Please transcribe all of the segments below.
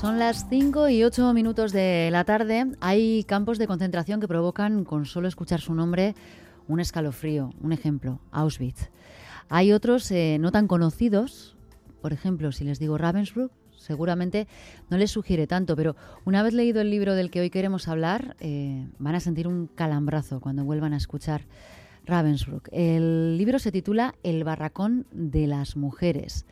Son las 5 y 8 minutos de la tarde. Hay campos de concentración que provocan, con solo escuchar su nombre, un escalofrío. Un ejemplo, Auschwitz. Hay otros eh, no tan conocidos. Por ejemplo, si les digo Ravensbrück, seguramente no les sugiere tanto, pero una vez leído el libro del que hoy queremos hablar, eh, van a sentir un calambrazo cuando vuelvan a escuchar Ravensbrück. El libro se titula El barracón de las mujeres.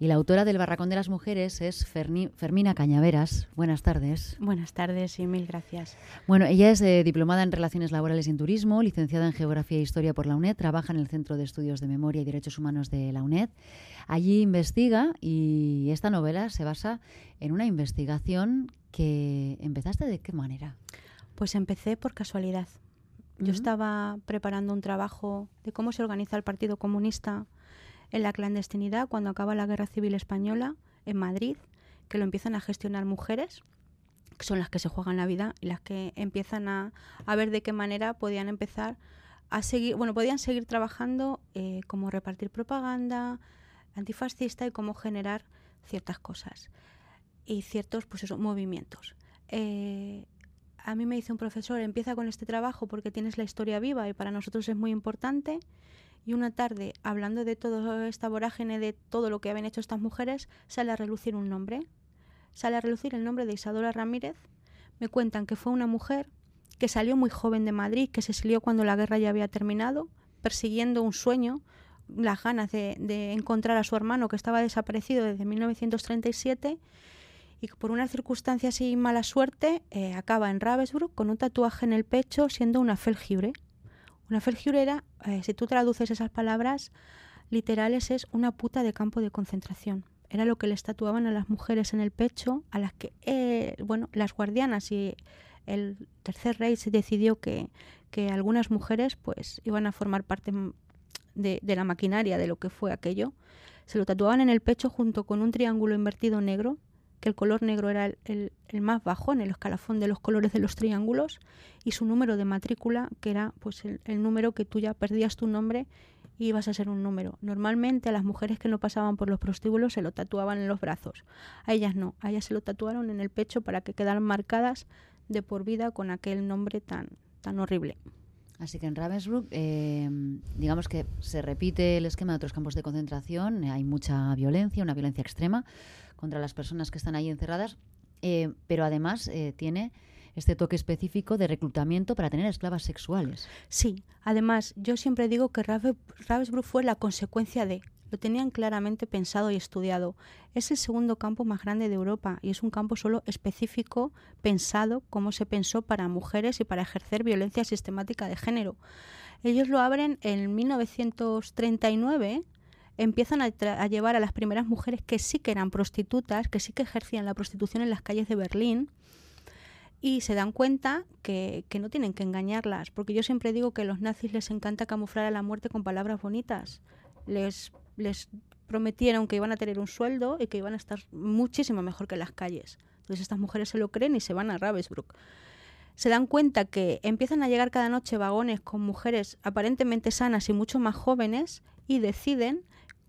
Y la autora del Barracón de las Mujeres es Fermina Cañaveras. Buenas tardes. Buenas tardes y mil gracias. Bueno, ella es eh, diplomada en Relaciones Laborales y en Turismo, licenciada en Geografía e Historia por la UNED, trabaja en el Centro de Estudios de Memoria y Derechos Humanos de la UNED. Allí investiga y esta novela se basa en una investigación que empezaste de qué manera. Pues empecé por casualidad. Yo estaba preparando un trabajo de cómo se organiza el Partido Comunista en la clandestinidad cuando acaba la Guerra Civil Española en Madrid, que lo empiezan a gestionar mujeres, que son las que se juegan la vida y las que empiezan a, ver de qué manera podían empezar a seguir, bueno, podían seguir trabajando eh, como repartir propaganda antifascista y cómo generar ciertas cosas y ciertos pues eso, movimientos. Eh, a mí me dice un profesor, empieza con este trabajo porque tienes la historia viva y para nosotros es muy importante y una tarde, hablando de toda esta vorágine, de todo lo que habían hecho estas mujeres, sale a relucir un nombre. Sale a relucir el nombre de Isadora Ramírez. Me cuentan que fue una mujer que salió muy joven de Madrid, que se salió cuando la guerra ya había terminado, persiguiendo un sueño, las ganas de, encontrar a su hermano que estaba desaparecido desde 1937 y por una circunstancia así mala suerte eh, acaba en Ravensbrück con un tatuaje en el pecho siendo una felgibre. Una felgiurera, eh, si tú traduces esas palabras literales, es una puta de campo de concentración. Era lo que le estatuaban a las mujeres en el pecho, a las que, eh, bueno, las guardianas y el tercer rey se decidió que, que algunas mujeres pues iban a formar parte de, de, la maquinaria de lo que fue aquello. Se lo tatuaban en el pecho junto con un triángulo invertido negro que el color negro era el, más bajo en el escalafón de los colores de los triángulos y su número de matrícula, que era pues el, número que tú ya perdías tu nombre y ibas a ser un número. Normalmente a las mujeres que no pasaban por los prostíbulos se lo tatuaban en los brazos. A ellas no, a ellas se lo tatuaron en el pecho para que quedaran marcadas de por vida con aquel nombre tan, tan horrible. Así que en Ravensbrück, eh, digamos que se repite el esquema de otros campos de concentración, hay mucha violencia, una violencia extrema contra las personas que están ahí encerradas, eh, pero además eh, tiene este toque específico de reclutamiento para tener esclavas sexuales. Sí, además yo siempre digo que Ravensbrück fue la consecuencia de, lo tenían claramente pensado y estudiado. Es el segundo campo más grande de Europa y es un campo solo específico pensado como se pensó para mujeres y para ejercer violencia sistemática de género. Ellos lo abren en 1939 empiezan a, llevar a las primeras mujeres que sí que eran prostitutas, que sí que ejercían la prostitución en las calles de Berlín, y se dan cuenta que, que, no tienen que engañarlas, porque yo siempre digo que a los nazis les encanta camuflar a la muerte con palabras bonitas. Les, les prometieron que iban a tener un sueldo y que iban a estar muchísimo mejor que en las calles. Entonces estas mujeres se lo creen y se van a Ravensbrück. Se dan cuenta que empiezan a llegar cada noche vagones con mujeres aparentemente sanas y mucho más jóvenes y deciden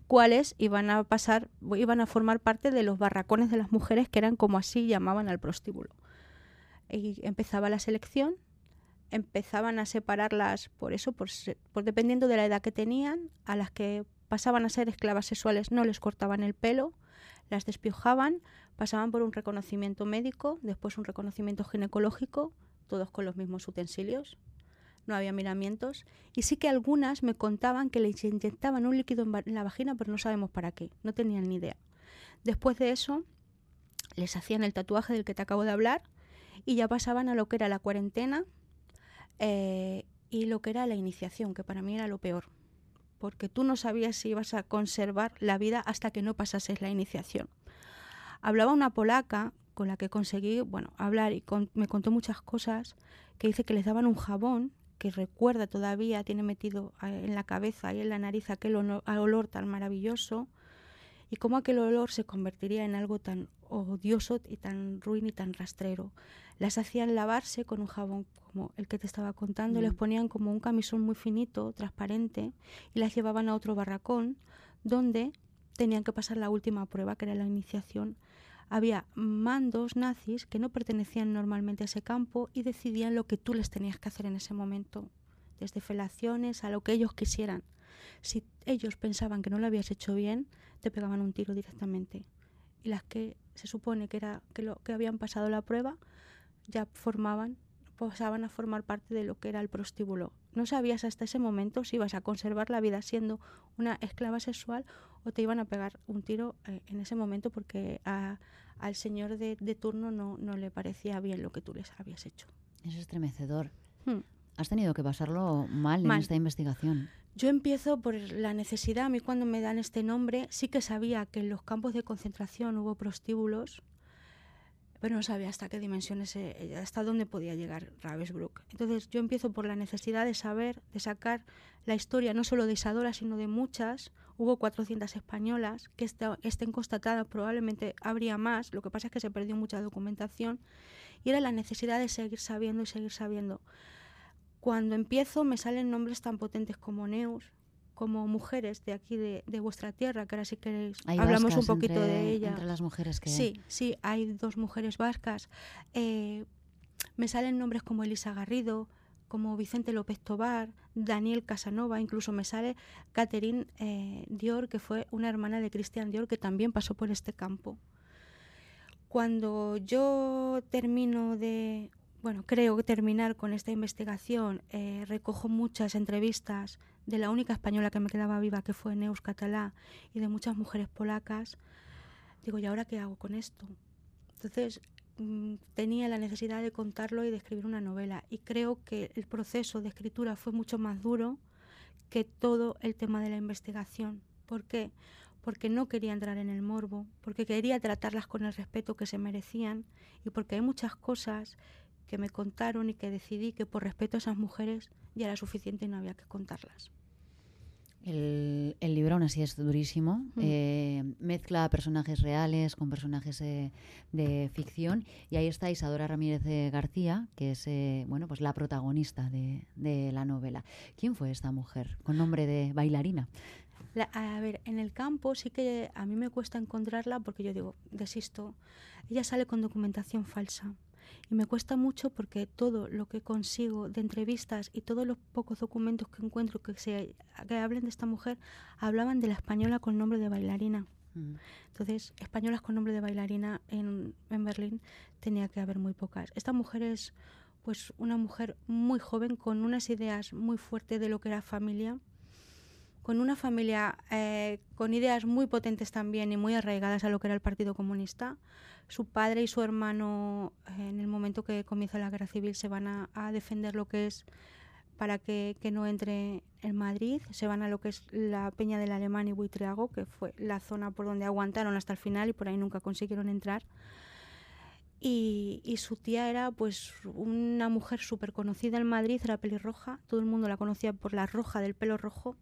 cuáles iban a pasar, iban a formar parte de los barracones de las mujeres que eran como así llamaban al prostíbulo. Y empezaba la selección, empezaban a separarlas por eso, por, por dependiendo de la edad que tenían, a las que pasaban a ser esclavas sexuales no les cortaban el pelo, las despiojaban, pasaban por un reconocimiento médico, después un reconocimiento ginecológico, todos con los mismos utensilios, no había miramientos. Y sí que algunas me contaban que les inyectaban un líquido en, la vagina, pero no sabemos para qué, no tenían ni idea. Después de eso, les hacían el tatuaje del que te acabo de hablar y ya pasaban a lo que era la cuarentena eh, y lo que era la iniciación, que para mí era lo peor, porque tú no sabías si ibas a conservar la vida hasta que no pasases la iniciación. Hablaba una polaca con la que conseguí, bueno, hablar y me contó muchas cosas, que dice que les daban un jabón que recuerda todavía, tiene metido en la cabeza y en la nariz aquel olor tan maravilloso, y cómo aquel olor se convertiría en algo tan odioso y tan ruin y tan rastrero. Las hacían lavarse con un jabón como el que te estaba contando, les mm. ponían como un camisón muy finito, transparente, y las llevaban a otro barracón donde tenían que pasar la última prueba, que era la iniciación había mandos nazis que no pertenecían normalmente a ese campo y decidían lo que tú les tenías que hacer en ese momento, desde felaciones a lo que ellos quisieran. Si ellos pensaban que no lo habías hecho bien, te pegaban un tiro directamente. Y las que se supone que era que lo que habían pasado la prueba ya formaban pasaban a formar parte de lo que era el prostíbulo. No sabías hasta ese momento si ibas a conservar la vida siendo una esclava sexual o te iban a pegar un tiro eh, en ese momento porque al señor de, turno no, no, le parecía bien lo que tú les habías hecho. Es estremecedor. Hmm. Has tenido que pasarlo mal, en esta investigación. Yo empiezo por la necesidad. A mí cuando me dan este nombre, sí que sabía que en los campos de concentración hubo prostíbulos, pero no sabía hasta qué dimensiones, eh, hasta dónde podía llegar Ravensbrück. Entonces yo empiezo por la necesidad de saber, de sacar la historia no solo de Isadora, sino de muchas. Hubo 400 españolas que estén constatadas, probablemente habría más, lo que pasa es que se perdió mucha documentación y era la necesidad de seguir sabiendo y seguir sabiendo. Cuando empiezo me salen nombres tan potentes como Neus, como mujeres de aquí de, vuestra tierra, que ahora sí que hablamos un poquito de ella. Entre las mujeres que... Sí, sí, hay dos mujeres vascas. Eh, me salen nombres como Elisa Garrido, como Vicente López Tobar, Daniel Casanova, incluso me sale Catherine eh, Dior, que fue una hermana de Cristian Dior, que también pasó por este campo. Cuando yo termino de, bueno, creo que terminar con esta investigación, eh, recojo muchas entrevistas de la única española que me quedaba viva, que fue Neus Catalá, y de muchas mujeres polacas. Digo, ¿y ahora qué hago con esto? Entonces mm, tenía la necesidad de contarlo y de escribir una novela. Y creo que el proceso de escritura fue mucho más duro que todo el tema de la investigación. ¿Por qué? Porque no quería entrar en el morbo, porque quería tratarlas con el respeto que se merecían y porque hay muchas cosas que me contaron y que decidí que por respeto a esas mujeres ya era suficiente y no había que contarlas. El, libro aún así es durísimo. Mm. Eh, mezcla personajes reales con personajes de ficción. Y ahí está Isadora Ramírez García, que es eh, bueno, pues la protagonista de, la novela. ¿Quién fue esta mujer con nombre de bailarina? a ver, en el campo sí que a mí me cuesta encontrarla porque yo digo, desisto. Ella sale con documentación falsa. Y me cuesta mucho porque todo lo que consigo de entrevistas y todos los pocos documentos que encuentro que, se, que hablen de esta mujer hablaban de la española con nombre de bailarina. Mm. Entonces, españolas con nombre de bailarina en, en Berlín tenía que haber muy pocas. Esta mujer es pues una mujer muy joven con unas ideas muy fuertes de lo que era familia, con una familia eh, con ideas muy potentes también y muy arraigadas a lo que era el Partido Comunista. Su padre y su hermano, eh, en el momento que comienza la guerra civil, se van a, defender lo que es para que, no entre en Madrid. Se van a lo que es la Peña del Alemán y Buitriago, que fue la zona por donde aguantaron hasta el final y por ahí nunca consiguieron entrar. Y, y, su tía era pues una mujer súper conocida en Madrid, era pelirroja, todo el mundo la conocía por la roja del pelo rojo,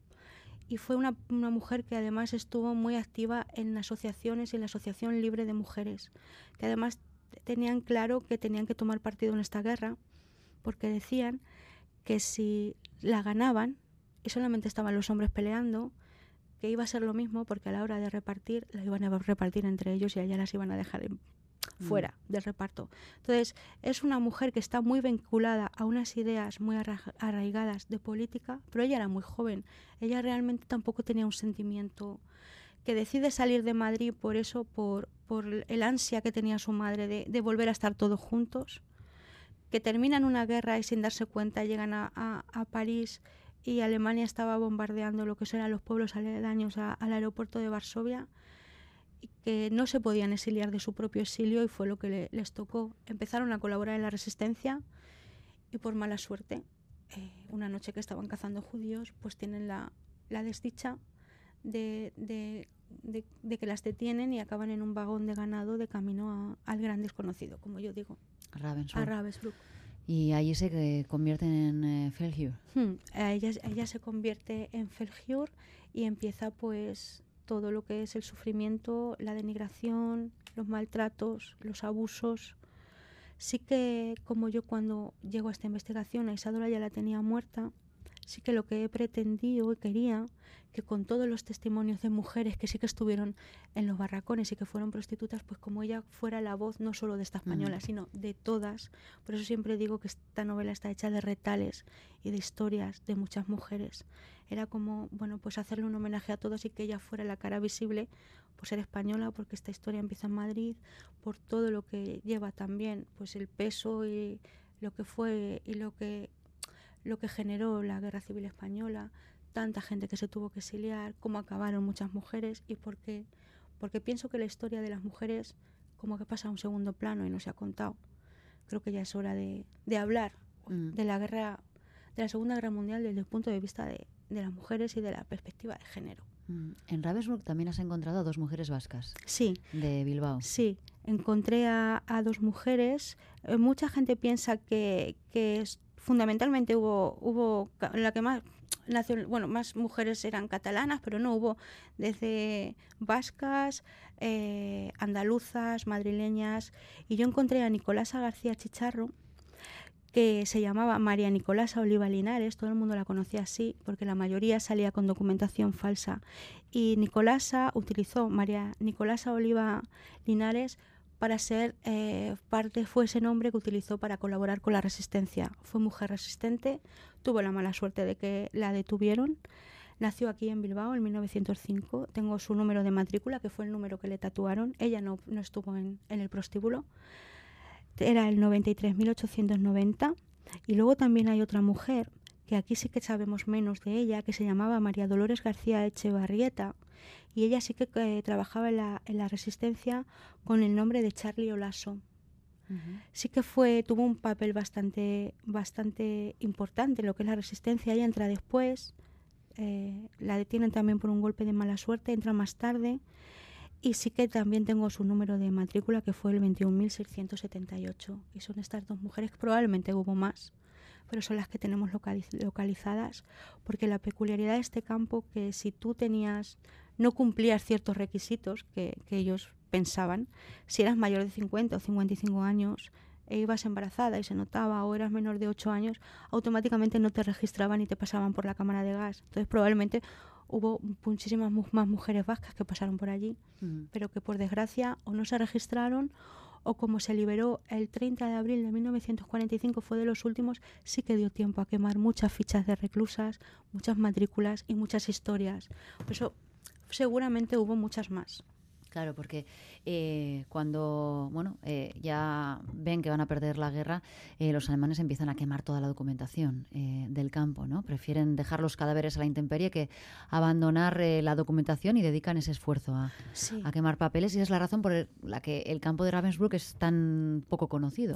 y fue una, una, mujer que además estuvo muy activa en asociaciones y en la Asociación Libre de Mujeres, que además tenían claro que tenían que tomar partido en esta guerra, porque decían que si la ganaban, y solamente estaban los hombres peleando, que iba a ser lo mismo porque a la hora de repartir la iban a repartir entre ellos y allá las iban a dejar Mm. fuera del reparto. Entonces, es una mujer que está muy vinculada a unas ideas muy arraigadas de política, pero ella era muy joven. Ella realmente tampoco tenía un sentimiento que decide salir de Madrid por eso, por, por el ansia que tenía su madre de, de volver a estar todos juntos, que terminan una guerra y sin darse cuenta llegan a, a, París y Alemania estaba bombardeando lo que eran los pueblos aledaños al aeropuerto de Varsovia que no se podían exiliar de su propio exilio y fue lo que les tocó. Empezaron a colaborar en la resistencia y por mala suerte, eh, una noche que estaban cazando judíos, pues tienen la, desdicha de, que las detienen y acaban en un vagón de ganado de camino al gran desconocido, como yo digo, a Ravensbrück. Y allí se convierten en eh, hmm, Ella, ella se convierte en Felgiur y empieza pues todo lo que es el sufrimiento, la denigración, los maltratos, los abusos. Sí que como yo cuando llego a esta investigación, a Isadora ya la tenía muerta, sí que lo que he pretendido y quería que con todos los testimonios de mujeres que sí que estuvieron en los barracones y que fueron prostitutas, pues como ella fuera la voz no solo de esta española, sino de todas. Por eso siempre digo que esta novela está hecha de retales y de historias de muchas mujeres. Era como, bueno, pues hacerle un homenaje a todas y que ella fuera la cara visible por ser española, porque esta historia empieza en Madrid, por todo lo que lleva también, pues el peso y lo que fue y lo que lo que generó la Guerra Civil Española, tanta gente que se tuvo que exiliar, cómo acabaron muchas mujeres y por qué. Porque pienso que la historia de las mujeres como que pasa a un segundo plano y no se ha contado. Creo que ya es hora de, hablar mm. de la guerra, de la Segunda Guerra Mundial desde el punto de vista de, las mujeres y de la perspectiva de género. Mm. En Ravensbrück también has encontrado a dos mujeres vascas. Sí. De Bilbao. Sí, encontré a, dos mujeres. Eh, mucha gente piensa que, que fundamentalmente hubo, hubo la que más bueno, más mujeres eran catalanas, pero no hubo desde vascas, eh, andaluzas, madrileñas. Y yo encontré a Nicolasa García Chicharro, que se llamaba María Nicolasa Oliva Linares, todo el mundo la conocía así, porque la mayoría salía con documentación falsa. Y Nicolasa utilizó María Nicolasa Oliva Linares para ser eh, parte, fue ese nombre que utilizó para colaborar con la resistencia. Fue mujer resistente, tuvo la mala suerte de que la detuvieron. Nació aquí en Bilbao en 1905. Tengo su número de matrícula, que fue el número que le tatuaron. Ella no, no estuvo en, en el prostíbulo. Era el 93.890. Y luego también hay otra mujer, que aquí sí que sabemos menos de ella, que se llamaba María Dolores García Echevarrieta, y ella sí que eh, trabajaba en la, en la, resistencia con el nombre de Charlie Olaso. Sí que fue, tuvo un papel bastante, bastante importante en lo que es la resistencia. Ella entra después, eh, la detienen también por un golpe de mala suerte, entra más tarde. Y sí que también tengo su número de matrícula, que fue el 21.678. Y son estas dos mujeres, probablemente hubo más, pero son las que tenemos localizadas, porque la peculiaridad de este campo que si tú tenías, no cumplías ciertos requisitos que, ellos pensaban, si eras mayor de 50 o 55 años, e ibas embarazada y se notaba, o eras menor de 8 años, automáticamente no te registraban y te pasaban por la cámara de gas. Entonces probablemente hubo muchísimas más mujeres vascas que pasaron por allí, pero que por desgracia o no se registraron o como se liberó el 30 de abril de 1945 fue de los últimos, sí que dio tiempo a quemar muchas fichas de reclusas, muchas matrículas y muchas historias. Por eso seguramente hubo muchas más. Claro, porque eh, cuando bueno eh, ya ven que van a perder la guerra, eh, los alemanes empiezan a quemar toda la documentación del campo, ¿no? Prefieren dejar los cadáveres a la intemperie que abandonar la documentación y dedican ese esfuerzo a, a, quemar papeles y es la razón por la que el campo de Ravensbrück es tan poco conocido.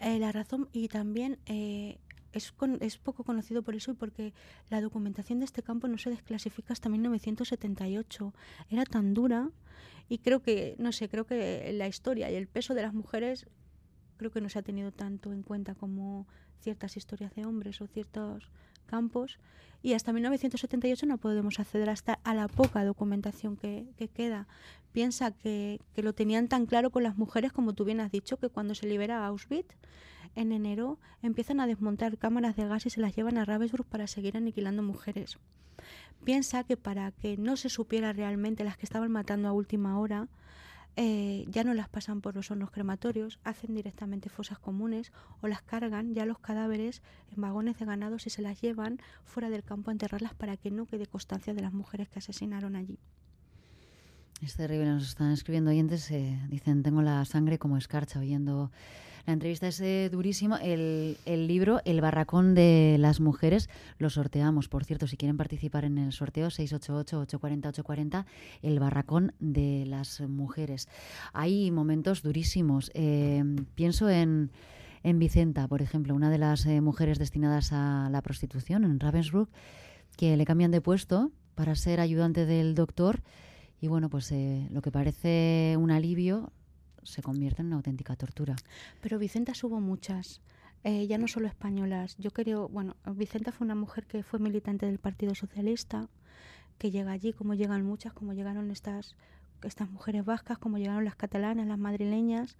la razón y también es, poco conocido por eso y porque la documentación de este campo no se desclasifica hasta 1978. Era tan dura y creo que, no sé, creo que la historia y el peso de las mujeres creo que no se ha tenido tanto en cuenta como ciertas historias de hombres o ciertos campos y hasta 1978 no podemos acceder hasta a la poca documentación que, queda. Piensa que, que, lo tenían tan claro con las mujeres como tú bien has dicho, que cuando se libera Auschwitz en enero empiezan a desmontar cámaras de gas y se las llevan a Ravensbrück para seguir aniquilando mujeres. Piensa que para que no se supiera realmente las que estaban matando a última hora, eh, ya no las pasan por los hornos crematorios, hacen directamente fosas comunes o las cargan ya los cadáveres en vagones de ganados y se las llevan fuera del campo a enterrarlas para que no quede constancia de las mujeres que asesinaron allí. Es terrible, nos están escribiendo oyentes, eh, dicen, tengo la sangre como escarcha oyendo la entrevista, es eh, durísimo. El, el, libro, El barracón de las mujeres, lo sorteamos, por cierto, si quieren participar en el sorteo, 688-840-840, El barracón de las mujeres. Hay momentos durísimos, eh, pienso en... En Vicenta, por ejemplo, una de las mujeres destinadas a la prostitución en Ravensbrück, que le cambian de puesto para ser ayudante del doctor y bueno, pues eh, lo que parece un alivio se convierte en una auténtica tortura. Pero Vicenta hubo muchas. Eh, ya no solo españolas. Yo creo, bueno, Vicenta fue una mujer que fue militante del Partido Socialista, que llega allí, como llegan muchas, como llegaron estas, estas mujeres vascas, como llegaron las catalanas, las madrileñas,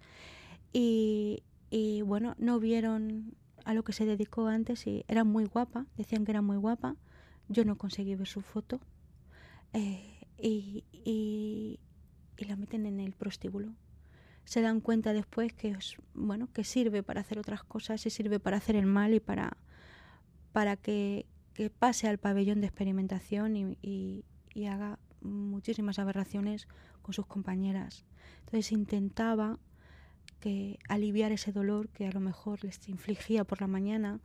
y, y bueno, no vieron a lo que se dedicó antes y era muy guapa, decían que era muy guapa. Yo no conseguí ver su foto. Eh, y, y, la meten en el prostíbulo. Se dan cuenta después que, bueno, que sirve para hacer otras cosas y sirve para hacer el mal y para, para que, que pase al pabellón de experimentación y, y, y haga muchísimas aberraciones con sus compañeras. Entonces intentaba que aliviar ese dolor que a lo mejor les infligía por la mañana.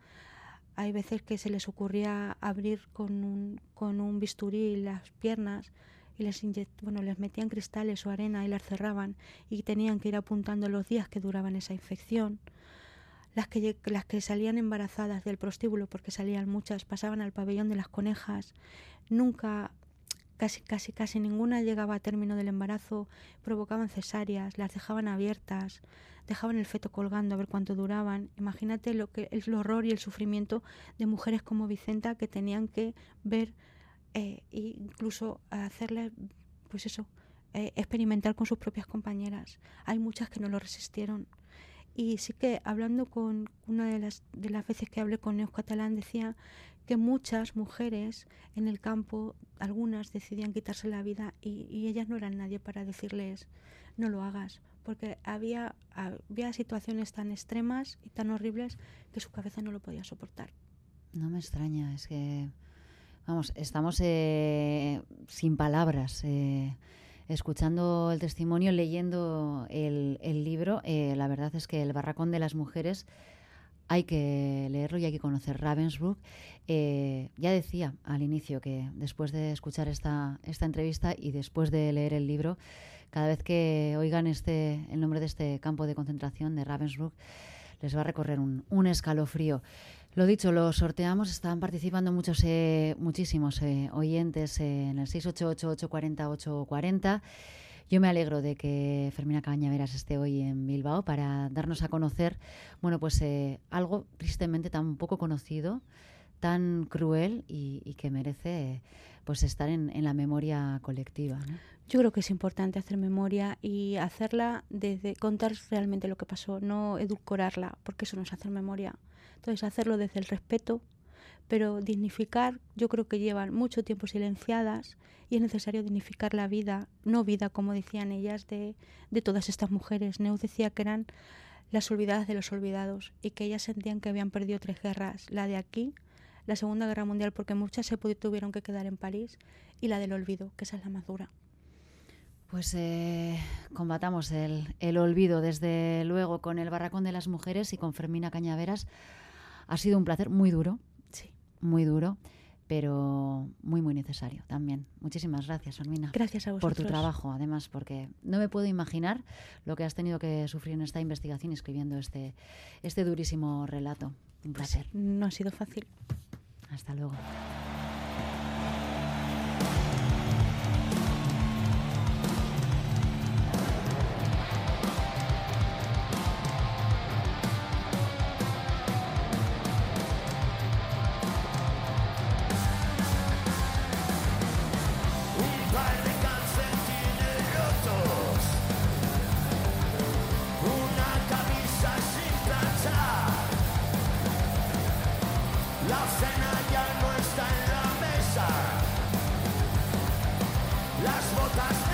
Hay veces que se les ocurría abrir con un, con un bisturí las piernas y les, les metían cristales o arena y las cerraban y tenían que ir apuntando los días que duraban esa infección. Las que, las que salían embarazadas del prostíbulo, porque salían muchas, pasaban al pabellón de las conejas. Nunca casi, casi, casi ninguna llegaba a término del embarazo, provocaban cesáreas, las dejaban abiertas, dejaban el feto colgando a ver cuánto duraban. Imagínate lo que el horror y el sufrimiento de mujeres como Vicenta que tenían que ver e incluso hacerle, pues eso, eh, experimentar con sus propias compañeras. Hay muchas que no lo resistieron. Y sí que hablando con una de las, de las veces que hablé con Neus Catalán decía que muchas mujeres en el campo, algunas decidían quitarse la vida y, ellas no eran nadie para decirles no lo hagas, porque había, había situaciones tan extremas y tan horribles que su cabeza no lo podía soportar. No me extraña, es que, vamos, estamos eh, sin palabras. Eh, escuchando el testimonio, leyendo el, libro, eh, la verdad es que el barracón de las mujeres hay que leerlo y hay que conocer Ravensbrück. Eh, ya decía al inicio que después de escuchar esta, esta entrevista y después de leer el libro, cada vez que oigan este, el nombre de este campo de concentración de Ravensbrück, les va a recorrer un, un escalofrío. Lo dicho, lo sorteamos, están participando muchos, eh, muchísimos eh, oyentes en el 688-840-840. Yo me alegro de que Fermina Cañaveras esté hoy en Bilbao para darnos a conocer, bueno, pues eh, algo tristemente tan poco conocido, tan cruel y, que merece pues estar en, la memoria colectiva. Yo creo que es importante hacer memoria y hacerla desde contar realmente lo que pasó, no edulcorarla, porque eso no es hacer memoria. Entonces, hacerlo desde el respeto, pero dignificar, yo creo que llevan mucho tiempo silenciadas y es necesario dignificar la vida, no vida como decían ellas de, de todas estas mujeres. Neus decía que eran las olvidadas de los olvidados y que ellas sentían que habían perdido tres guerras, la de aquí, la Segunda Guerra Mundial, porque muchas se tuvieron que quedar en París, y la del olvido, que esa es la más dura. Pues eh, combatamos el, el olvido, desde luego, con el Barracón de las Mujeres y con Fermina Cañaveras. Ha sido un placer muy duro, muy duro, pero muy, muy necesario también. Muchísimas gracias, Fermina. Gracias a vosotros. Por tu trabajo, además, porque no me puedo imaginar lo que has tenido que sufrir en esta investigación escribiendo este, este durísimo relato. Un pues placer. no ha sido fácil. Hasta luego. está en la mesa. Las botas